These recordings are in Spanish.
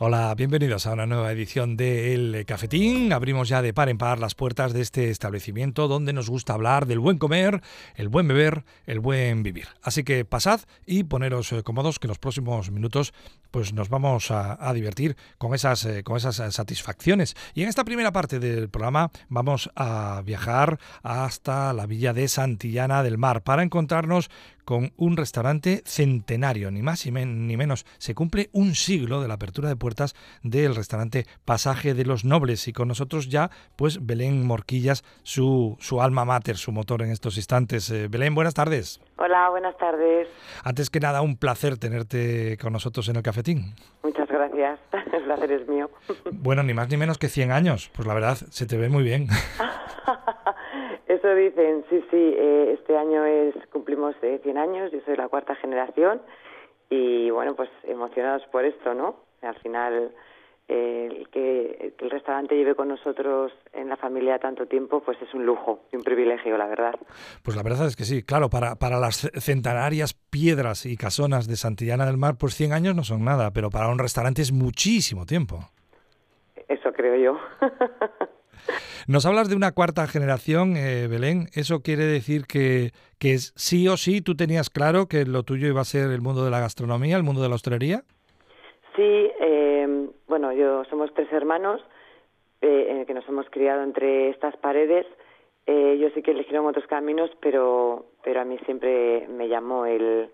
Hola, bienvenidos a una nueva edición de El Cafetín. Abrimos ya de par en par las puertas de este establecimiento donde nos gusta hablar del buen comer, el buen beber, el buen vivir. Así que pasad y poneros eh, cómodos que en los próximos minutos pues nos vamos a, divertir con esas, eh, con esas satisfacciones. Y en esta primera parte del programa vamos a viajar hasta la villa de Santillana del Mar para encontrarnos con un restaurante centenario, ni más ni menos. Se cumple un siglo de la apertura de puertas del restaurante Pasaje de los Nobles y con nosotros ya pues Belén Morquillas, su, su alma mater, su motor en estos instantes. Eh, Belén, buenas tardes. Hola, buenas tardes. Antes que nada, un placer tenerte con nosotros en el cafetín. Muchas gracias, el placer es mío. Bueno, ni más ni menos que 100 años, pues la verdad, se te ve muy bien. Eso dicen, sí, sí, eh, este año es cumplimos 100 eh, años, yo soy la cuarta generación y bueno, pues emocionados por esto, ¿no? Al final, eh, el que, el restaurante lleve con nosotros en la familia tanto tiempo, pues es un lujo y un privilegio, la verdad. Pues la verdad es que sí, claro, para, para las centenarias piedras y casonas de Santillana del Mar, pues 100 años no son nada, pero para un restaurante es muchísimo tiempo. Eso creo yo. Nos hablas de una cuarta generación, eh, Belén. ¿Eso quiere decir que, que sí o sí tú tenías claro que lo tuyo iba a ser el mundo de la gastronomía, el mundo de la hostelería? Sí, eh, bueno, yo somos tres hermanos eh, que nos hemos criado entre estas paredes. yo sí que eligieron otros caminos, pero, pero a mí siempre me llamó el,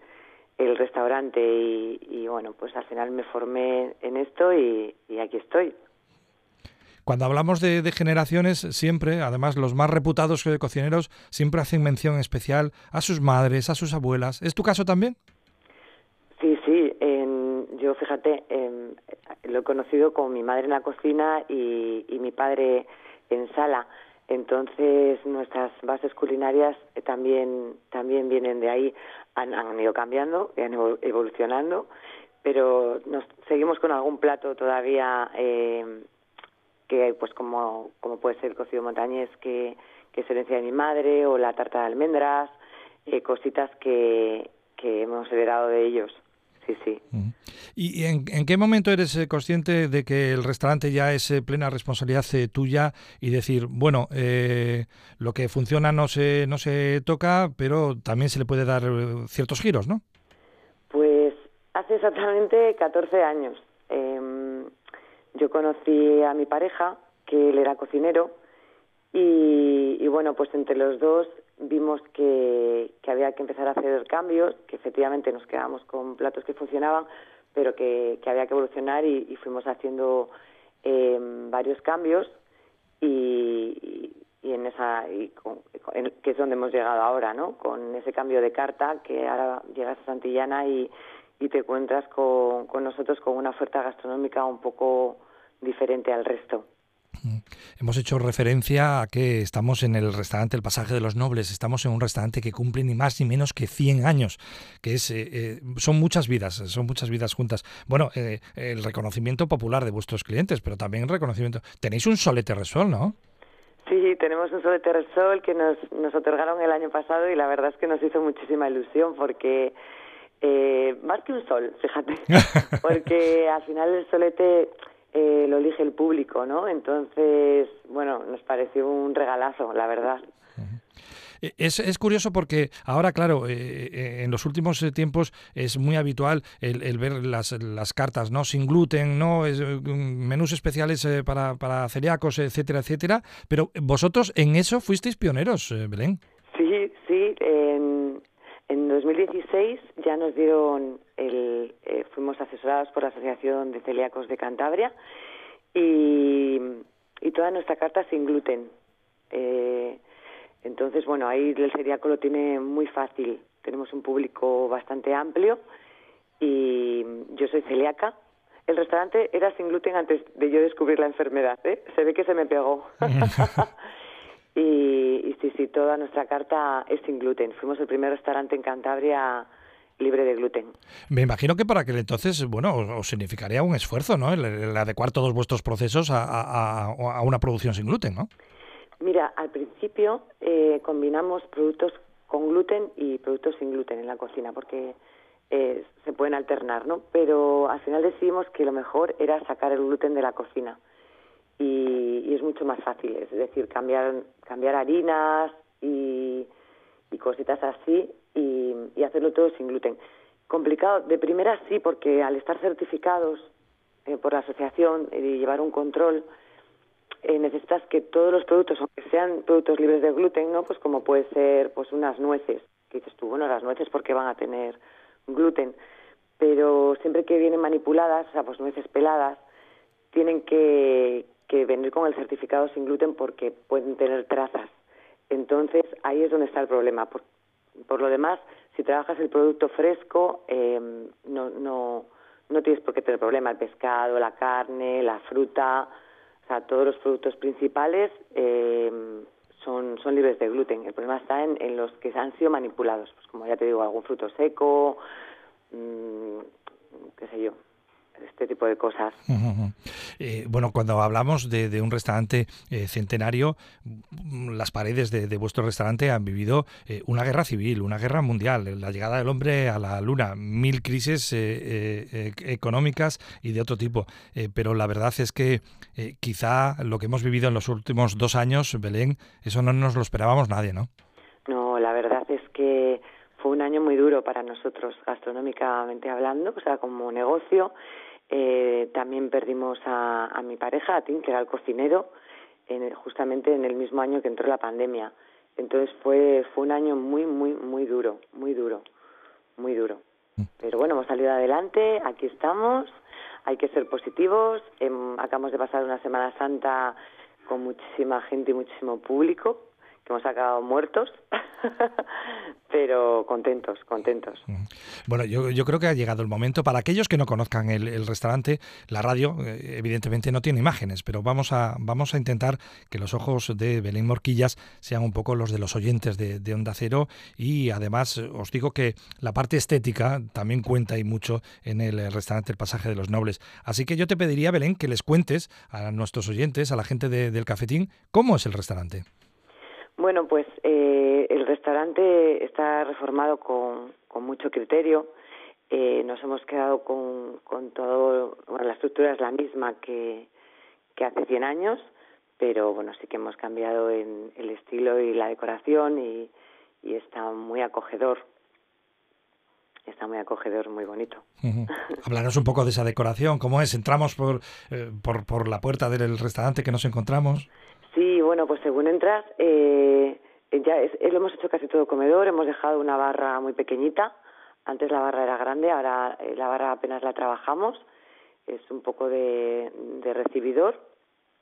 el restaurante y, bueno, pues al final me formé en esto y aquí estoy. Cuando hablamos de, generaciones, siempre, además los más reputados cocineros, siempre hacen mención especial a sus madres, a sus abuelas. ¿Es tu caso también? Sí, sí. yo, fíjate, lo he conocido con mi madre en la cocina y, mi padre en sala. Entonces, nuestras bases culinarias eh, también, también vienen de ahí. Han, ido cambiando, han evolucionando, pero nos seguimos con algún plato todavía eh, que pues como, como puede ser el cocido montañés que, que es herencia de mi madre o la tarta de almendras, eh, cositas que, que hemos heredado de ellos. Sí, sí. ¿Y en, en, qué momento eres eh, consciente de que el restaurante ya es eh, plena responsabilidad tuya y decir, bueno, lo que funciona no se, no se toca, pero también se le puede dar ciertos giros, ¿no? Pues hace exactamente 14 años. Em, yo conocí a mi pareja, que él era cocinero, y, bueno, pues entre los dos vimos que, había que empezar a hacer cambios, que efectivamente nos quedamos con platos que funcionaban, pero que, había que evolucionar y, fuimos haciendo eh, varios cambios y, en esa que es donde hemos llegado ahora, ¿no? Con ese cambio de carta que ahora llegas a Santillana y, y te encuentras con, con nosotros con una oferta gastronómica un poco diferente al resto. Mm. Hemos hecho referencia a que estamos en el restaurante El Pasaje de los Nobles, estamos en un restaurante que cumple ni más ni menos que 100 años, que es eh, eh, son muchas vidas, son muchas vidas juntas. Bueno, eh, el reconocimiento popular de vuestros clientes, pero también el reconocimiento. Tenéis un solete resol, ¿no? Sí, tenemos un solete resol que nos, nos otorgaron el año pasado y la verdad es que nos hizo muchísima ilusión porque más que un sol, fíjate, porque al final el solete eh, lo elige el público, ¿no? Entonces, bueno, nos pareció un regalazo, la verdad. Eh, es, es, curioso porque ahora, claro, eh, en los últimos tiempos es muy habitual el, ver las, las, cartas, ¿no? Sin gluten, ¿no? Es, menús especiales para, para celíacos, etcétera, etcétera. Pero vosotros en eso fuisteis pioneros, Belén. Sí, sí. En 2016 ya nos dieron el, eh, fuimos asesorados por la Asociación de Celíacos de Cantabria y, y toda nuestra carta sin gluten. Eh, entonces, bueno, ahí el celíaco lo tiene muy fácil. Tenemos un público bastante amplio y yo soy celíaca. El restaurante era sin gluten antes de yo descubrir la enfermedad. ¿eh? Se ve que se me pegó. Y, y sí, sí, toda nuestra carta es sin gluten. Fuimos el primer restaurante en Cantabria libre de gluten. Me imagino que para aquel entonces, bueno, os, significaría un esfuerzo, ¿no? El, adecuar todos vuestros procesos a, a, una producción sin gluten, ¿no? Mira, al principio eh, combinamos productos con gluten y productos sin gluten en la cocina, porque eh, se pueden alternar, ¿no? Pero al final decidimos que lo mejor era sacar el gluten de la cocina y, es mucho más fácil, es decir, cambiar, cambiar harinas y, cositas así y, hacerlo todo sin gluten. Complicado, de primera sí, porque al estar certificados eh, por la asociación y llevar un control, eh, necesitas que todos los productos, aunque sean productos libres de gluten, ¿no? Pues como puede ser pues unas nueces, que dices tú, bueno, las nueces porque van a tener gluten, pero siempre que vienen manipuladas, o sea, pues nueces peladas, tienen que, que venir con el certificado sin gluten porque pueden tener trazas. Entonces, ahí es donde está el problema. Por, por lo demás, si trabajas el producto fresco, eh, no, no, no tienes por qué tener problema. El pescado, la carne, la fruta, o sea, todos los productos principales eh, son, son libres de gluten. El problema está en, en los que han sido manipulados. Pues como ya te digo, algún fruto seco, mmm, qué sé yo, este tipo de cosas. Eh, bueno, cuando hablamos de, un restaurante eh, centenario, las paredes de, vuestro restaurante han vivido eh, una guerra civil, una guerra mundial, la llegada del hombre a la luna, mil crisis económicas y de otro tipo. pero la verdad es que quizá lo que hemos vivido en los últimos dos años, Belén, eso no nos lo esperábamos nadie, ¿no? No, la verdad es que fue un año muy duro para nosotros, gastronómicamente hablando, o sea, como negocio. Eh, también perdimos a, mi pareja, a Tim, que era el cocinero, justamente en el mismo año que entró la pandemia. Entonces fue, fue un año muy, muy, muy duro, muy duro, muy duro. Mm. Pero bueno, hemos salido adelante, aquí estamos, hay que ser positivos. Em, acabamos de pasar una Semana Santa con muchísima gente y muchísimo público, que hemos acabado muertos, pero contentos, contentos. Bueno, yo, creo que ha llegado el momento, para aquellos que no conozcan el, restaurante, la radio eh, evidentemente no tiene imágenes, pero vamos a, vamos a intentar que los ojos de Belén Morquillas sean un poco los de los oyentes de, de Onda Cero y además os digo que la parte estética también cuenta y mucho en el restaurante El Pasaje de los Nobles. Así que yo te pediría, Belén, que les cuentes a nuestros oyentes, a la gente del cafetín, cómo es el restaurante. Bueno, pues eh, el restaurante está reformado con, con mucho criterio. Eh, nos hemos quedado con, con todo, bueno, la estructura es la misma que, hace 100 años, pero bueno, sí que hemos cambiado en el estilo y la decoración y, y está muy acogedor. Está muy acogedor, muy bonito. Hablarnos un poco de esa decoración, ¿cómo es? Entramos por, eh, por, por la puerta del restaurante que nos encontramos. Sí, bueno, pues según entras, eh, ya es, lo hemos hecho casi todo comedor, hemos dejado una barra muy pequeñita, antes la barra era grande, ahora eh, la barra apenas la trabajamos, es un poco de, recibidor.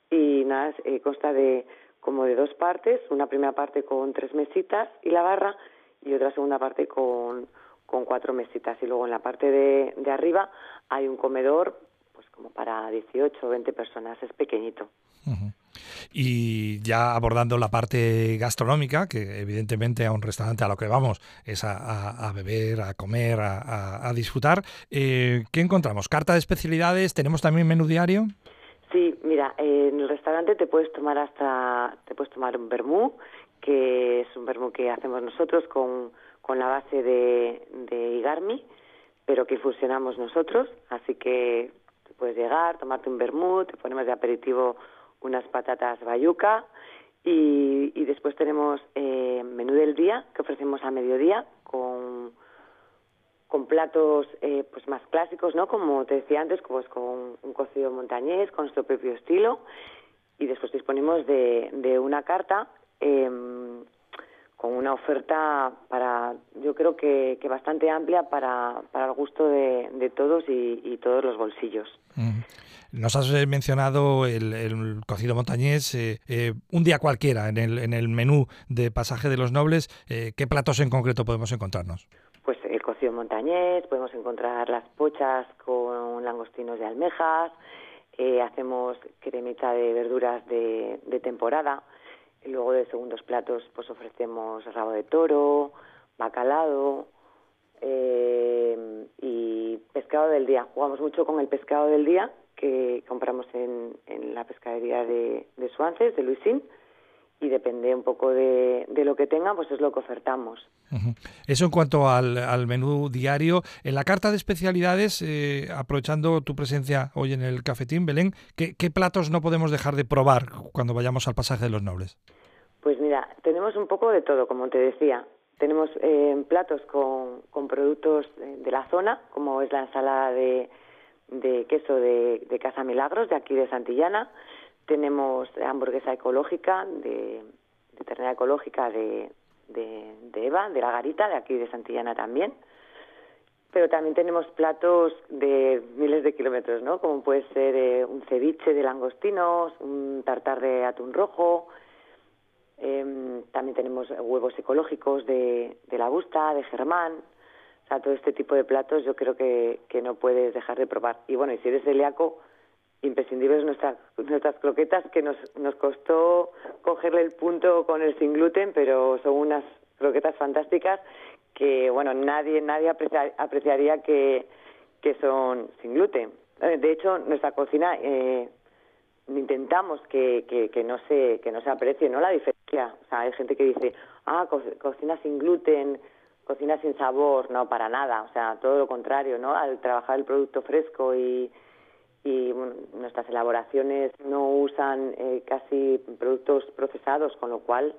Y nada, eh, consta de como de dos partes, una primera parte con tres mesitas y la barra y otra segunda parte con, con cuatro mesitas. Y luego en la parte de, de arriba hay un comedor pues como para 18 o 20 personas, es pequeñito. Y ya abordando la parte gastronómica, que evidentemente a un restaurante a lo que vamos es a, beber, a comer, a, disfrutar, eh, ¿qué encontramos? ¿Carta de especialidades? ¿Tenemos también menú diario? Sí, mira, en el restaurante te puedes tomar hasta, te puedes tomar un vermú, que es un vermú que hacemos nosotros con, con la base de, de Igarmi, pero que fusionamos nosotros, así que puedes llegar, tomarte un vermú, te ponemos de aperitivo unas patatas bayuca y, y después tenemos eh, menú del día que ofrecemos a mediodía con, con platos eh, pues más clásicos, ¿no? Como te decía antes, pues con un cocido montañés, con nuestro propio estilo y después disponemos de, de una carta em, con una oferta para, yo creo que, que bastante amplia para, para el gusto de, de todos y, y, todos los bolsillos. Mm. Nos has eh, mencionado el, cocido montañés, eh, eh, un día cualquiera en el, en el menú de Pasaje de los Nobles. ¿Qué platos en concreto podemos encontrarnos? Pues el cocido montañés, podemos encontrar las pochas con langostinos de almejas, hacemos cremita de verduras de, de temporada, luego de segundos platos pues ofrecemos rabo de toro, bacalado, y pescado del día. Jugamos mucho con el pescado del día, que compramos en, en la pescadería de, de Suances, de Luisín, y depende un poco de, lo que tengan, pues es lo que ofertamos. Eso en cuanto al, menú diario. En la carta de especialidades, eh, aprovechando tu presencia hoy en el cafetín, Belén, ¿qué, platos no podemos dejar de probar cuando vayamos al pasaje de los nobles? Pues mira, tenemos un poco de todo, como te decía. Tenemos eh, platos con, con, productos de la zona, como es la ensalada de, de queso de, de Casa Milagros, de aquí de Santillana tenemos hamburguesa ecológica, de, ternera ecológica de, de, Eva, de la Garita, de aquí de Santillana también. Pero también tenemos platos de miles de kilómetros, ¿no? Como puede ser eh, un ceviche de langostinos, un tartar de atún rojo. Em, también tenemos huevos ecológicos de, de la Busta, de Germán. Sea, todo este tipo de platos yo creo que, que no puedes dejar de probar. Y bueno, y si eres celíaco, imprescindibles nuestras nuestras croquetas que nos nos costó cogerle el punto con el sin gluten pero son unas croquetas fantásticas que bueno nadie nadie apreciaría que que son sin gluten eh, de hecho nuestra cocina eh, intentamos que, que, que no se que no se aprecie no la diferencia o sea hay gente que dice ah cocina sin gluten cocina sin sabor no para nada o sea todo lo contrario no al trabajar el producto fresco y y nuestras elaboraciones no usan eh, casi productos procesados, con lo cual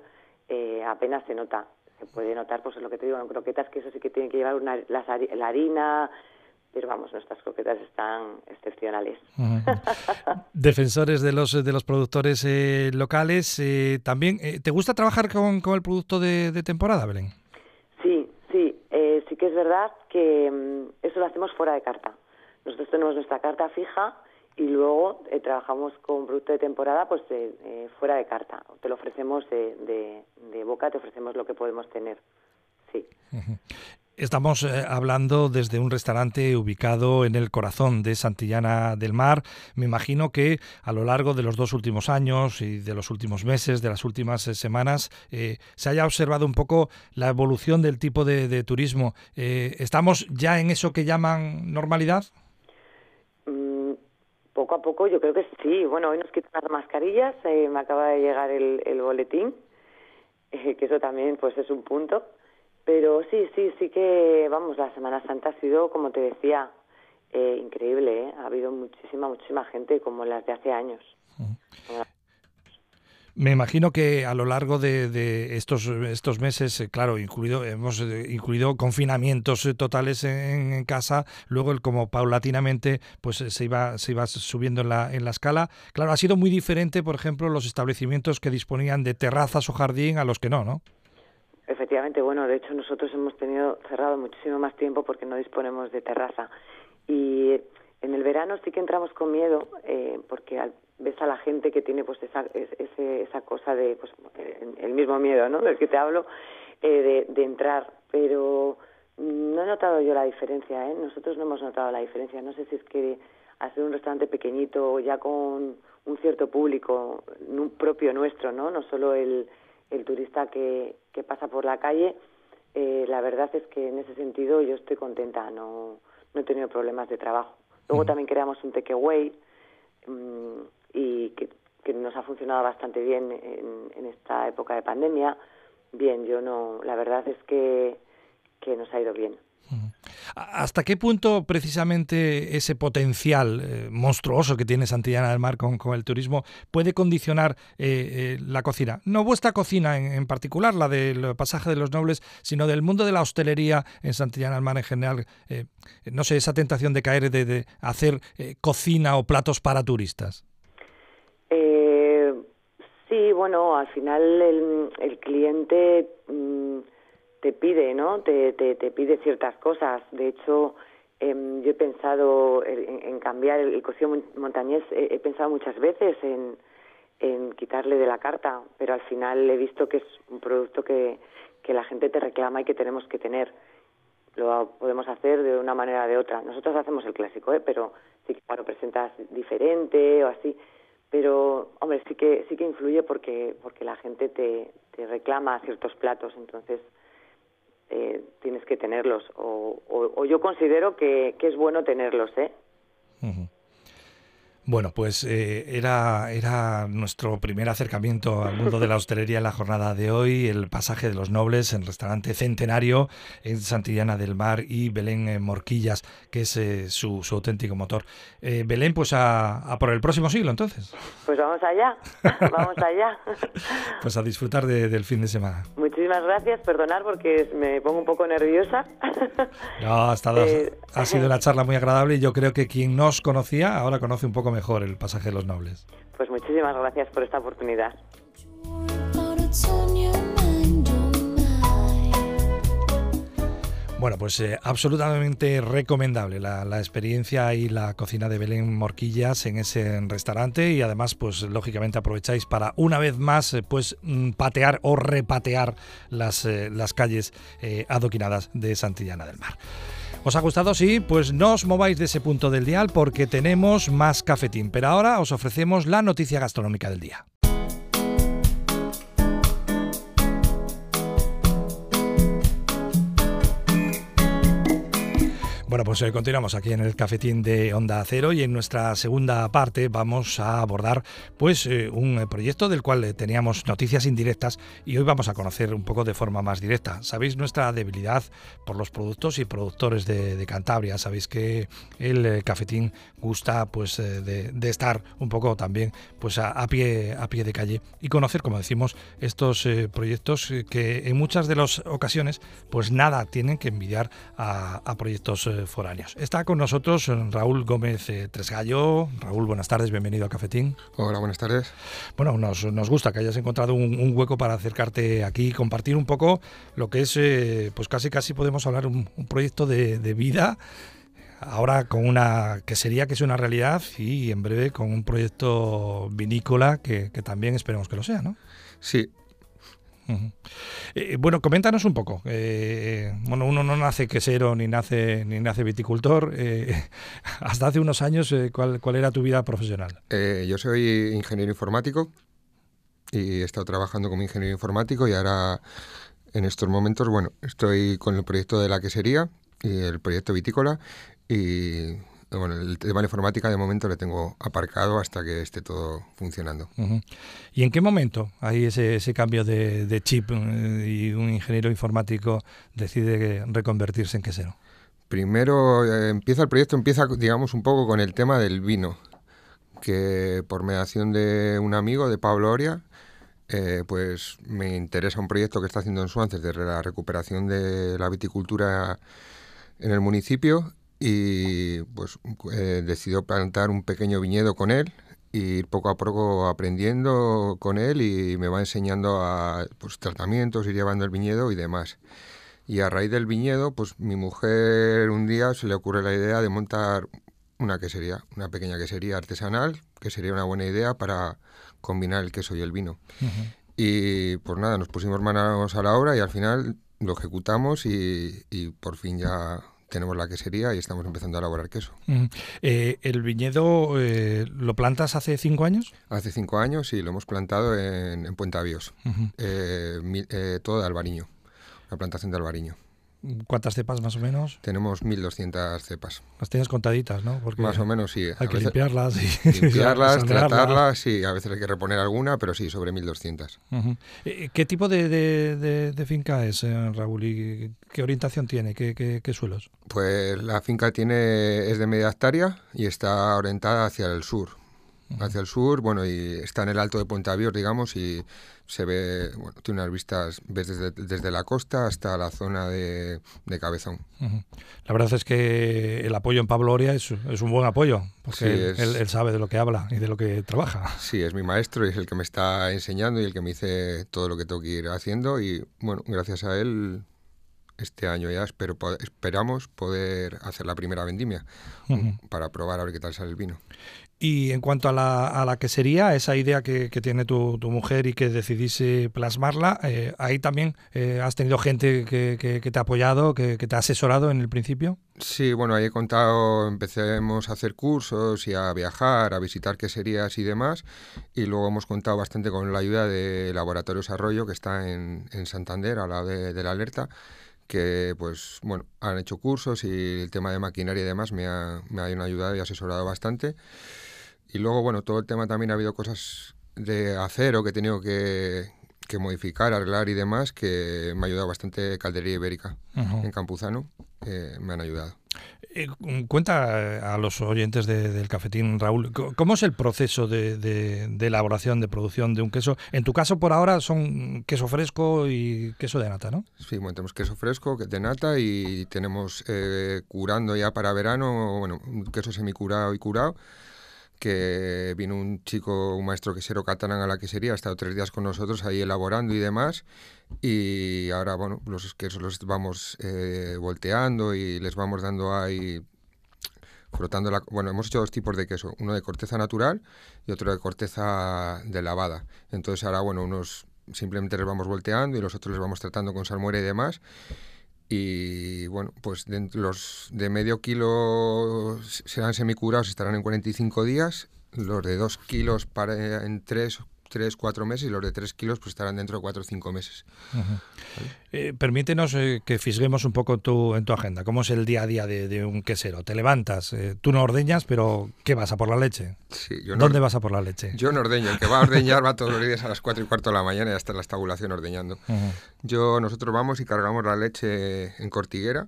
eh, apenas se nota. Se puede notar, pues es lo que te digo, en croquetas, que eso sí que tiene que llevar una, la, harina, pero vamos, nuestras croquetas están excepcionales. Defensores de los de los productores eh, locales, también, ¿te gusta trabajar con, con el producto de, de, temporada, Belén? Es verdad que mm, eso lo hacemos fuera de carta. Nosotros tenemos nuestra carta fija y luego eh, trabajamos con producto de temporada pues eh, fuera de carta. Te lo ofrecemos de, de, boca, te ofrecemos lo que podemos tener. Sí. Estamos eh, hablando desde un restaurante ubicado en el corazón de Santillana del Mar. Me imagino que a lo largo de los dos últimos años y de los últimos meses, de las últimas semanas, se haya observado un poco la evolución del tipo de turismo. ¿Estamos ya en eso que llaman normalidad? Poco a poco yo creo que sí. Bueno, hoy nos quitan las mascarillas, eh, me acaba de llegar el, el boletín, eh, que eso también pues es un punto. Pero sí, sí, sí que, vamos, la Semana Santa ha sido, como te decía, eh, increíble. ¿eh? Ha habido muchísima, muchísima gente como las de hace años. Me imagino que a lo largo de, estos, estos meses, eh, claro, incluido, hemos eh, incluido confinamientos eh, totales en, casa, luego el como paulatinamente pues se iba, se iba subiendo en la, en la escala. Claro, ha sido muy diferente, por ejemplo, los establecimientos que disponían de terrazas o jardín a los que no, ¿no? Efectivamente, bueno, de hecho nosotros hemos tenido cerrado muchísimo más tiempo porque no disponemos de terraza. Y en el verano sí que entramos con miedo porque al ves a la gente que tiene pues esa, esa cosa de pues el mismo miedo no del que te hablo eh, de, entrar pero no he notado yo la diferencia ¿eh? nosotros no hemos notado la diferencia no sé si es que hacer un restaurante pequeñito ya con un cierto público propio nuestro no no solo el, el turista que, que pasa por la calle eh, la verdad es que en ese sentido yo estoy contenta no no he tenido problemas de trabajo luego también creamos un takeaway mmm, y que, nos ha funcionado bastante bien en, esta época de pandemia. Bien, yo no, la verdad es que, que nos ha ido bien. ¿Hasta qué punto precisamente ese potencial eh, monstruoso que tiene Santillana del Mar con, el turismo puede condicionar eh, eh, la cocina? No vuestra cocina en, particular, la del pasaje de los nobles, sino del mundo de la hostelería en Santillana del Mar en general. no sé, esa tentación de caer de hacer cocina o platos para turistas. Eh, sí, bueno, al final el, el cliente mm, te pide, ¿no? Te, te, te, pide ciertas cosas. De hecho, em, yo he pensado en, cambiar el, cocido montañés, he, pensado muchas veces en, en quitarle de la carta, pero al final he visto que es un producto que, que la gente te reclama y que tenemos que tener. Lo podemos hacer de una manera o de otra. Nosotros hacemos el clásico, ¿eh? pero si lo presentas diferente o así, pero hombre sí que sí que influye porque porque la gente te, te reclama ciertos platos entonces eh, tienes que tenerlos o, o, yo considero que, que, es bueno tenerlos eh Bueno, pues eh, era, era nuestro primer acercamiento al mundo de la hostelería en la jornada de hoy, el pasaje de los nobles en el restaurante Centenario en Santillana del Mar y Belén eh, Morquillas, que es eh, su, su, auténtico motor. Belén, pues a, por el próximo siglo entonces. Pues vamos allá, vamos allá. pues a disfrutar del fin de semana. Muchísimas gracias, perdonar porque me pongo un poco nerviosa. no, ha, estado, ha sido una charla muy agradable y yo creo que quien nos conocía ahora conoce un poco mejor el pasaje de los nobles. Pues muchísimas gracias por esta oportunidad. Bueno, pues eh, absolutamente recomendable la, experiencia y la cocina de Belén Morquillas en ese restaurante y además, pues lógicamente aprovecháis para una vez más, eh, pues mm, patear o repatear las, eh, las calles adoquinadas de Santillana del Mar. ¿Os ha gustado? Sí, pues no os mováis de ese punto del dial porque tenemos más cafetín. Pero ahora os ofrecemos la noticia gastronómica del día. Bueno, pues eh, continuamos aquí en el cafetín de Onda Cero y en nuestra segunda parte vamos a abordar pues eh, un eh, proyecto del cual teníamos noticias indirectas y hoy vamos a conocer un poco de forma más directa. Sabéis nuestra debilidad por los productos y productores de, Cantabria. Sabéis que el cafetín gusta pues de, estar un poco también pues a, pie a pie de calle y conocer, como decimos, estos proyectos que en muchas de las ocasiones pues nada tienen que envidiar a proyectos foráneos. Está con nosotros Raúl Gómez eh, Tresgallo. Raúl, buenas tardes, bienvenido a Cafetín. Hola, buenas tardes. Bueno, nos, gusta que hayas encontrado un, hueco para acercarte aquí y compartir un poco lo que es, eh, pues casi casi podemos hablar un, un proyecto de, vida ahora con una que sería que es una realidad y en breve con un proyecto vinícola que, que, también esperemos que lo sea, ¿no? Sí, eh, bueno, coméntanos un poco. Eh, bueno, uno no nace quesero ni nace ni nace viticultor. Eh, hasta hace unos años, ¿cuál, ¿cuál, era tu vida profesional? yo soy ingeniero informático y he estado trabajando como ingeniero informático y ahora en estos momentos, bueno, estoy con el proyecto de la quesería y el proyecto vitícola y bueno, el tema de informática de momento le tengo aparcado hasta que esté todo funcionando. ¿Y en qué momento hay ese, ese cambio de, chip eh, y un ingeniero informático decide reconvertirse en quesero? Primero eh, empieza el proyecto, empieza digamos un poco con el tema del vino, que por mediación de un amigo, de Pablo Oria, eh, pues me interesa un proyecto que está haciendo en Suances de la recuperación de la viticultura en el municipio y pues eh, decidió plantar un pequeño viñedo con él y ir poco a poco aprendiendo con él y me va enseñando a pues, tratamientos, ir llevando el viñedo y demás. Y a raíz del viñedo, pues mi mujer un día se le ocurre la idea de montar una quesería, una pequeña quesería artesanal, que sería una buena idea para combinar el queso y el vino. Y pues nada, nos pusimos manos a la obra y al final lo ejecutamos y, y por fin ya tenemos la quesería y estamos empezando a elaborar queso. Eh, ¿El viñedo eh, lo plantas hace cinco años? Hace cinco años y lo hemos plantado en, en Puente Avíos, eh, todo de albariño, la plantación de albariño. ¿Cuántas cepas más o menos? Tenemos 1.200 cepas. Las tienes contaditas, ¿no? Porque más o menos, sí. Hay que limpiarlas. Y limpiarlas, tratarlas, sí. A veces hay que reponer alguna, pero sí, sobre 1.200. Eh, ¿Qué tipo de, finca es, eh, Raúl? ¿Y qué orientación tiene? ¿Qué, qué, suelos? Pues la finca tiene es de media hectárea y está orientada hacia el sur. Hacia el sur, bueno, y está en el alto de Puente Avior, digamos, y se ve, bueno, tiene unas vistas, ves desde, la costa hasta la zona de, Cabezón. La verdad es que el apoyo en Pablo Oria es, un buen apoyo, porque él, sabe de lo que habla y de lo que trabaja. Sí, es mi maestro y es el que me está enseñando y el que me dice todo lo que tengo que ir haciendo y bueno, gracias a él este año ya espero, esperamos poder hacer la primera vendimia para probar a ver qué tal sale el vino. Y en cuanto a la, a la quesería, esa idea que, tiene tu, mujer y que decidiste plasmarla, eh, ahí también eh, has tenido gente que, te ha apoyado, que, te ha asesorado en el principio. Sí, bueno, ahí he contado, empecemos a hacer cursos y a viajar, a visitar queserías y demás, y luego hemos contado bastante con la ayuda de Laboratorios Arroyo, que está en, Santander, a la de, de la alerta, que pues bueno, han hecho cursos y el tema de maquinaria y demás me ha, me ha ayudado y asesorado bastante. Y luego, bueno, todo el tema también ha habido cosas de acero que he tenido que, que modificar, arreglar y demás, que me ha ayudado bastante Caldería Ibérica en Campuzano, eh, me han ayudado. Eh, cuenta a los oyentes del cafetín, Raúl, ¿cómo es el proceso de, elaboración, de producción de un queso? En tu caso, por ahora, son queso fresco y queso de nata, ¿no? Sí, bueno, tenemos queso fresco, de nata y tenemos eh, curando ya para verano, bueno, queso semicurado y curado que vino un chico, un maestro quesero catalán a la quesería, ha estado tres días con nosotros ahí elaborando y demás, y ahora, bueno, los quesos los vamos eh, volteando y les vamos dando ahí, frotando la... Bueno, hemos hecho dos tipos de queso, uno de corteza natural y otro de corteza de lavada. Entonces ahora, bueno, unos simplemente les vamos volteando y los otros les vamos tratando con salmuera y demás. Y bueno, pues de, los de medio kilo serán semicurados, estarán en 45 días. Los de 2 kilos para, en 3 3, 4 meses y los de 3 kilos pues estarán dentro de 4 o 5 meses. Eh, permítenos eh, que fisguemos un poco tu, en tu agenda. ¿Cómo es el día a día de, un quesero? Te levantas, eh, tú no ordeñas, pero ¿qué vas a por la leche? ¿Dónde vas a por la leche? Yo no ordeño. El que va a ordeñar va todos los días a las 4 y cuarto de la mañana y hasta la estabulación ordeñando. Yo, nosotros vamos y cargamos la leche en cortiguera.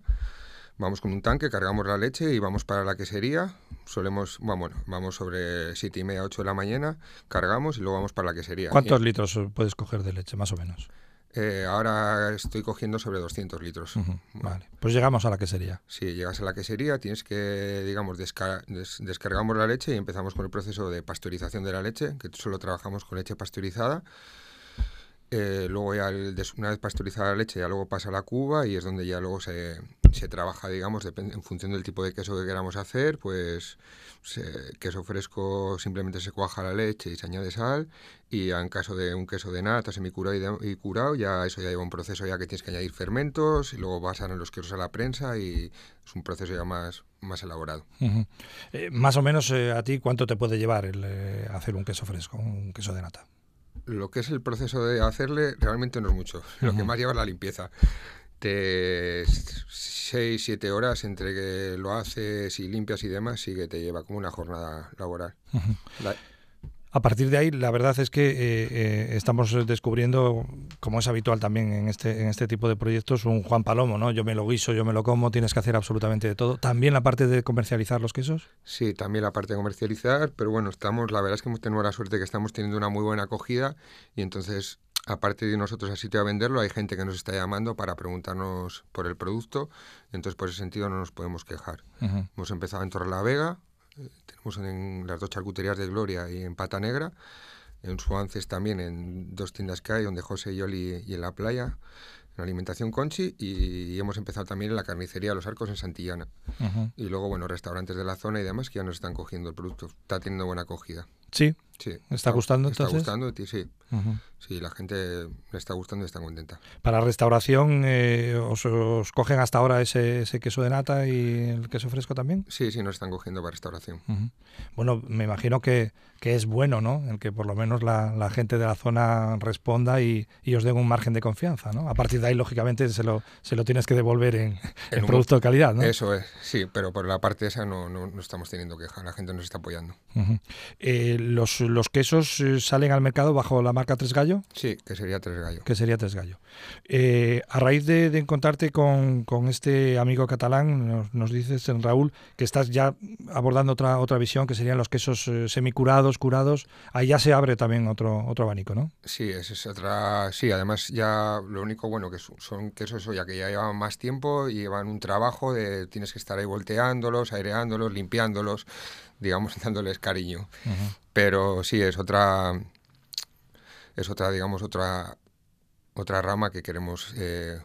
Vamos con un tanque, cargamos la leche y vamos para la quesería. Solemos, bueno, vamos sobre 7 y media, 8 de la mañana, cargamos y luego vamos para la quesería. ¿Cuántos litros puedes coger de leche, más o menos? Eh, ahora estoy cogiendo sobre 200 litros. Vale, pues llegamos a la quesería. Sí, llegas a la quesería, tienes que, digamos, descargamos la leche y empezamos con el proceso de pasteurización de la leche, que solo trabajamos con leche pasteurizada. Eh, luego ya una vez pasteurizada la leche ya luego pasa a la cuba y es donde ya luego se, se trabaja, digamos, en función del tipo de queso que queramos hacer, pues queso fresco simplemente se cuaja la leche y se añade sal y en caso de un queso de nata semicurado y, y curado ya eso ya lleva un proceso ya que tienes que añadir fermentos y luego pasan los quesos a la prensa y es un proceso ya más, más elaborado. Eh, más o menos eh, a ti cuánto te puede llevar el hacer un queso fresco, un queso de nata lo que es el proceso de hacerle realmente no es mucho. Lo que más lleva es la limpieza. De 6, 7 horas entre que lo haces y limpias y demás, sí que te lleva como una jornada laboral. A partir de ahí, la verdad es que eh, eh, estamos descubriendo, como es habitual también en este, en este tipo de proyectos, un Juan Palomo, ¿no? Yo me lo guiso, yo me lo como, tienes que hacer absolutamente de todo. ¿También la parte de comercializar los quesos? Sí, también la parte de comercializar, pero bueno, estamos, la verdad es que hemos tenido la suerte que estamos teniendo una muy buena acogida y entonces aparte de nosotros al sitio a venderlo, hay gente que nos está llamando para preguntarnos por el producto, entonces por ese sentido no nos podemos quejar. Hemos empezado en Torre la Vega, tenemos en las dos charcuterías de Gloria y en Pata Negra, en Suances también, en dos tiendas que hay, donde José y Oli y en la playa, en Alimentación Conchi, y, hemos empezado también en la carnicería Los Arcos en Santillana. Y luego, bueno, restaurantes de la zona y demás que ya nos están cogiendo el producto. Está teniendo buena acogida. Sí. Sí. ¿Está, gustando entonces? Está gustando, sí. Sí, la gente le está gustando y está contenta. Para restauración, eh, os, cogen hasta ahora ese, queso de nata y el queso fresco también? Sí, sí, nos están cogiendo para restauración. Bueno, me imagino que, que, es bueno, ¿no? El que por lo menos la, gente de la zona responda y, os den un margen de confianza, ¿no? A partir de ahí, lógicamente, se lo, se lo tienes que devolver en, en producto de calidad, ¿no? Eso es, sí, pero por la parte esa no, no, estamos teniendo queja, la gente nos está apoyando. Eh, los, los quesos eh, salen al mercado bajo la marca Tres Gallo. Sí, que sería Tres Gallo. Que sería Tres Gallo. Eh, a raíz de, encontrarte con, este amigo catalán, nos, dices, Raúl, que estás ya abordando otra, otra visión, que serían los quesos eh, semicurados, curados. Ahí ya se abre también otro, otro abanico, ¿no? Sí, esa es otra. Sí, además ya lo único bueno que son quesos ya que ya llevan más tiempo y llevan un trabajo de tienes que estar ahí volteándolos, aireándolos, limpiándolos, digamos, dándoles cariño. Pero sí, es otra es otra, digamos, otra, otra rama que queremos eh,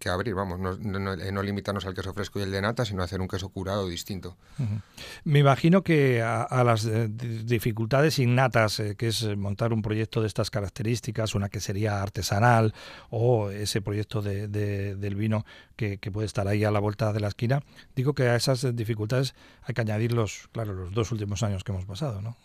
que abrir, vamos, no, no, limitarnos al queso fresco y el de nata, sino hacer un queso curado distinto. Me imagino que a, las eh, dificultades innatas, eh, que es montar un proyecto de estas características, una que sería artesanal o ese proyecto de, del vino que, que, puede estar ahí a la vuelta de la esquina, digo que a esas dificultades hay que añadir los, claro, los dos últimos años que hemos pasado, ¿no?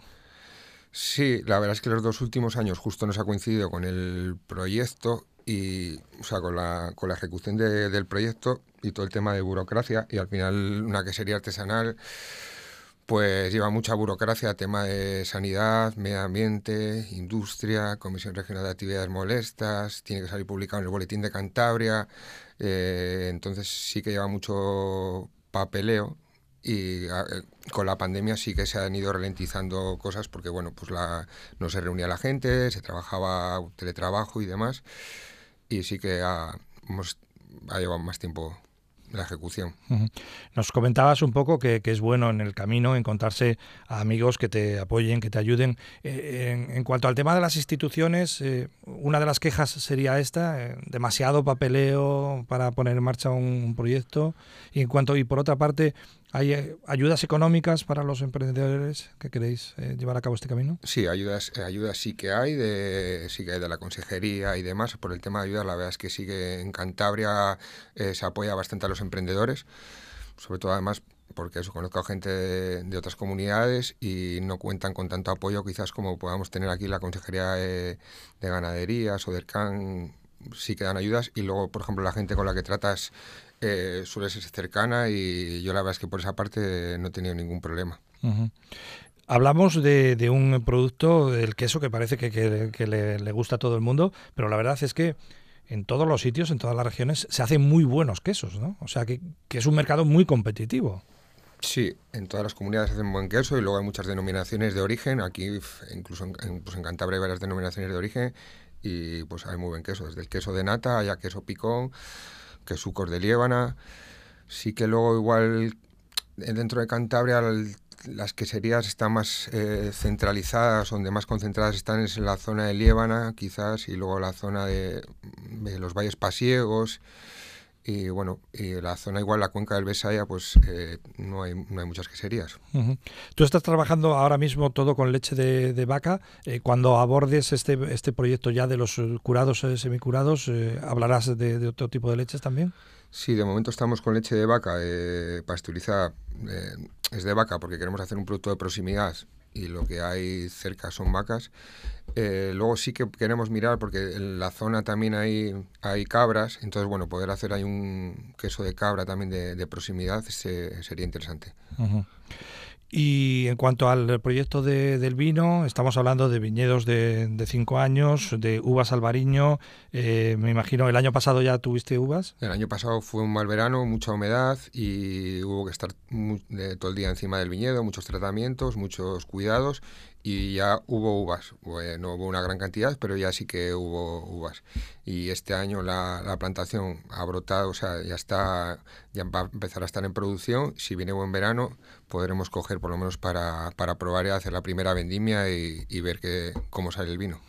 Sí, la verdad es que los dos últimos años justo nos ha coincidido con el proyecto y, o sea, con la, con la ejecución del proyecto y todo el tema de burocracia y al final una quesería artesanal pues lleva mucha burocracia, tema de sanidad, medio ambiente, industria, Comisión Regional de Actividades Molestas, tiene que salir publicado en el Boletín de Cantabria, eh, entonces sí que lleva mucho papeleo y ah, eh, con la pandemia sí que se han ido ralentizando cosas porque bueno pues la, no se reunía la gente se trabajaba teletrabajo y demás y sí que ha, llevado más tiempo la ejecución. Nos comentabas un poco que, es bueno en el camino encontrarse a amigos que te apoyen, que te ayuden. Eh, en, cuanto al tema de las instituciones, eh, una de las quejas sería esta, eh, demasiado papeleo para poner en marcha un, proyecto. Y en cuanto y por otra parte, ¿Hay eh, ayudas económicas para los emprendedores que queréis eh, llevar a cabo este camino? Sí, ayudas, eh, ayudas sí que hay, de, sí que hay de la consejería y demás. Por el tema de ayudas, la verdad es que sí que en Cantabria se apoya bastante a los emprendedores, sobre todo además porque eso, conozco a gente de, otras comunidades y no cuentan con tanto apoyo quizás como podamos tener aquí la Consejería de, de Ganadería, Sodercan, sí que dan ayudas y luego, por ejemplo, la gente con la que tratas eh, suele ser cercana y yo la verdad es que por esa parte no he tenido ningún problema. Hablamos de, un producto, el queso, que parece que, le, gusta a todo el mundo, pero la verdad es que en todos los sitios, en todas las regiones, se hacen muy buenos quesos, ¿no? O sea, que, es un mercado muy competitivo. Sí, en todas las comunidades hacen buen queso y luego hay muchas denominaciones de origen. Aquí, incluso en, pues en Cantabria hay varias denominaciones de origen y pues hay muy buen queso. Desde el queso de nata, haya queso picón, que sucos de liébana. Sí que luego igual eh, dentro de Cantabria las queserías están más eh, centralizadas, donde más concentradas están es en la zona de Liébana, quizás, y luego la zona de, los valles pasiegos. Y bueno, y la zona igual, la cuenca del Besaya, pues eh, no, hay, no hay muchas queserías. Tú estás trabajando ahora mismo todo con leche de, vaca. cuando abordes este, este proyecto ya de los curados, semicurados, ¿hablarás de, de otro tipo de leches también? Sí, de momento estamos con leche de vaca eh, pasteurizada. Eh, es de vaca porque queremos hacer un producto de proximidad y lo que hay cerca son vacas. Eh, luego sí que queremos mirar porque en la zona también hay, hay cabras, entonces bueno, poder hacer ahí un queso de cabra también de, proximidad sería interesante. Y en cuanto al proyecto de, del vino, estamos hablando de viñedos de, de cinco años, de uvas albariño. Eh, me imagino, ¿el año pasado ya tuviste uvas? El año pasado fue un mal verano, mucha humedad y hubo que estar todo el día encima del viñedo, muchos tratamientos, muchos cuidados y ya hubo uvas. no hubo una gran cantidad, pero ya sí que hubo uvas. Y este año la, la, plantación ha brotado, o sea, ya está, ya va a empezar a estar en producción. Si viene buen verano, podremos coger por lo menos para, para probar y hacer la primera vendimia y, ver que, cómo sale el vino.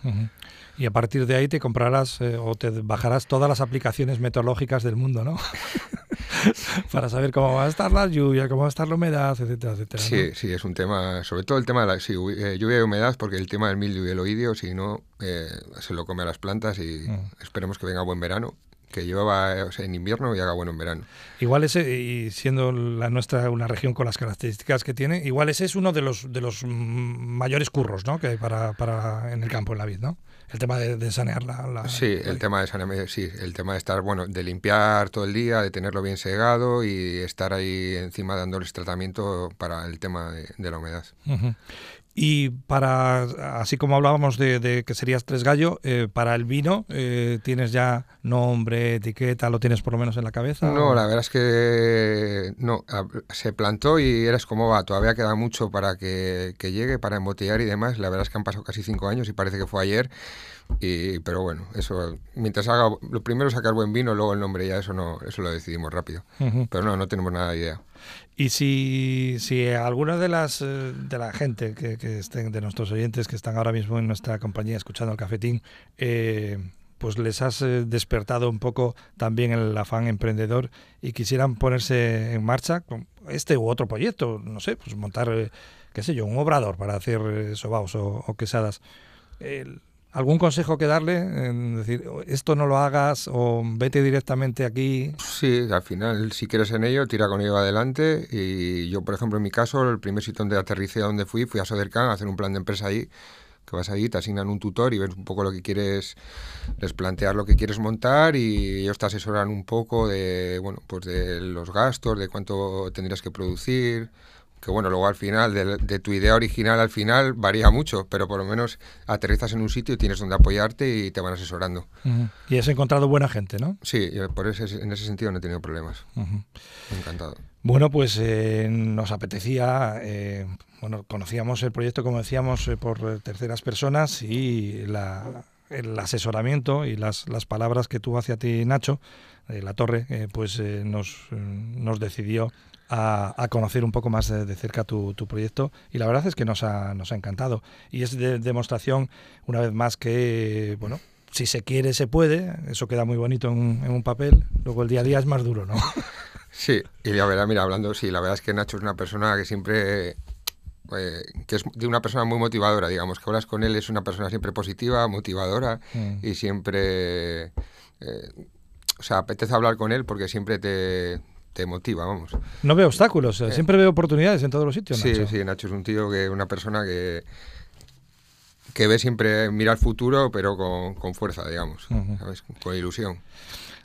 Y a partir de ahí te comprarás eh, o te bajarás todas las aplicaciones meteorológicas del mundo, ¿no? para saber cómo va a estar la lluvia, cómo va a estar la humedad, etcétera, etcétera. Sí, sí, es un tema, sobre todo el tema de la eh, lluvia y humedad, porque el tema del mildio y el oidio, si no, eh, se lo come a las plantas y mm. esperemos que venga buen verano que lleva en invierno y haga bueno en verano. Igual ese, y siendo la nuestra una región con las características que tiene, igual ese es uno de los de los mayores curros ¿no? que hay para, para en el campo, en la vid, ¿no? El tema de, sanear la, sí el tema de sanear sí el tema de estar bueno de limpiar todo el día de tenerlo bien segado y estar ahí encima dándoles tratamiento para el tema de, la humedad y para, así como hablábamos de, que serías tres gallo, eh, para el vino, eh, ¿tienes ya nombre, etiqueta, lo tienes por lo menos en la cabeza? No, la verdad es que no, se plantó y eres como va, todavía queda mucho para que, que, llegue, para embotellar y demás. La verdad es que han pasado casi cinco años y parece que fue ayer. Y, pero bueno, eso, mientras haga, lo primero sacar buen vino, luego el nombre ya, eso no, eso lo decidimos rápido. Pero no, no tenemos nada de idea. Y si, si alguna de las eh, de la gente que, que, estén, de nuestros oyentes que están ahora mismo en nuestra compañía escuchando el cafetín, eh, pues les has eh, despertado un poco también el afán emprendedor y quisieran ponerse en marcha con este u otro proyecto, no sé, pues montar, qué sé yo, un obrador para hacer sobaos o, o quesadas. ¿Algún consejo que darle? En decir, esto no lo hagas o vete directamente aquí. Sí, al final, si quieres en ello, tira con ello adelante. Y yo, por ejemplo, en mi caso, el primer sitio donde aterricé, donde fui, fui a Sodercan a hacer un plan de empresa ahí que vas ahí, te asignan un tutor y ves un poco lo que quieres, les plantear lo que quieres montar y ellos te asesoran un poco de, bueno, pues de los gastos, de cuánto tendrías que producir, que bueno, luego al final, de, tu idea original al final varía mucho, pero por lo menos aterrizas en un sitio y tienes donde apoyarte y te van asesorando. Y has encontrado buena gente, ¿no? Sí, por ese, en ese sentido no he tenido problemas. Encantado. Bueno, pues eh, nos apetecía, eh, bueno, conocíamos el proyecto, como decíamos, eh, por terceras personas y el asesoramiento y las, las palabras que tuvo hacia ti Nacho, de la torre, pues nos, nos decidió a, conocer un poco más de, cerca tu, proyecto y la verdad es que nos ha, nos ha encantado. Y es de, demostración, una vez más, que, bueno, si se quiere, se puede, eso queda muy bonito en, en un papel, luego el día a día es más duro, ¿no? Sí, y la verdad, mira, hablando, sí, la verdad es que Nacho es una persona que siempre eh, que es de una persona muy motivadora, digamos, que hablas con él, es una persona siempre positiva, motivadora mm. y siempre, eh, o sea, apetece hablar con él porque siempre te, te motiva, vamos. No veo obstáculos, eh, siempre veo oportunidades en todos los sitios. Sí, sí, Nacho es un tío que una persona que que ve siempre, mira al futuro, pero con, fuerza, digamos, con ilusión.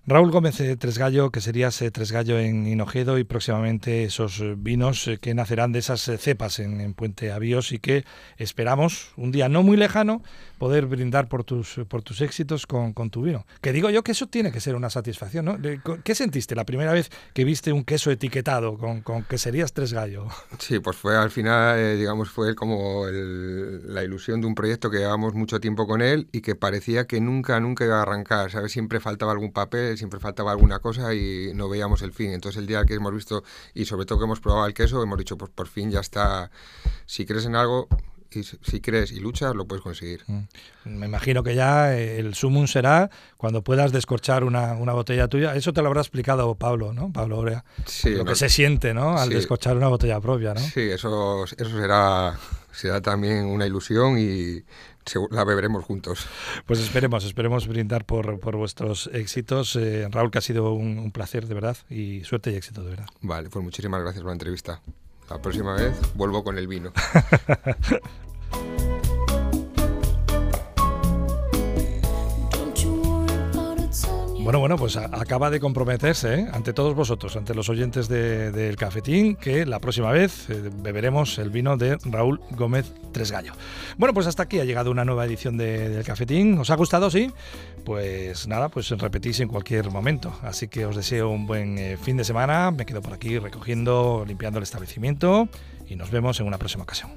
Raúl Gómez eh, Tresgallo, que serías eh, Tresgallo en Hinojedo y próximamente esos eh, vinos que nacerán de esas cepas en, Puente Avíos y que esperamos un día no muy lejano poder brindar por tus, por tus éxitos con, tu vino. Que digo yo que eso tiene que ser una satisfacción, ¿no? ¿Qué sentiste la primera vez que viste un queso etiquetado con, con que serías Tresgallo? Sí, pues fue al final, digamos, fue como la ilusión de un proyecto que llevamos mucho tiempo con él y que parecía que nunca, nunca iba a arrancar, ¿sabes? Siempre faltaba algún papel siempre faltaba alguna cosa y no veíamos el fin. Entonces el día que hemos visto y sobre todo que hemos probado el queso, hemos dicho, pues por fin ya está, si crees en algo, y si crees y luchas, lo puedes conseguir. Mm. Me imagino que ya el sumum será cuando puedas descorchar una, botella tuya. Eso te lo habrá explicado Pablo, ¿no? Pablo Orea. Sí, lo que se siente, ¿no? Al descorchar una botella propia, ¿no? Sí, eso, eso será, será también una ilusión y la beberemos juntos. Pues esperemos, esperemos brindar por, por vuestros éxitos. Eh, Raúl, que ha sido un, placer, de verdad, y suerte y éxito, de verdad. Vale, pues muchísimas gracias por la entrevista. La próxima vez vuelvo con el vino. Bueno, bueno, pues acaba de comprometerse ¿eh? ante todos vosotros, ante los oyentes del cafetín, que la próxima vez eh, beberemos el vino de Raúl Gómez Tresgallo. Bueno, pues hasta aquí ha llegado una nueva edición del cafetín. ¿Os ha gustado, sí? Pues nada, pues repetís en cualquier momento. Así que os deseo un buen eh, fin de semana. Me quedo por aquí recogiendo, limpiando el establecimiento y nos vemos en una próxima ocasión.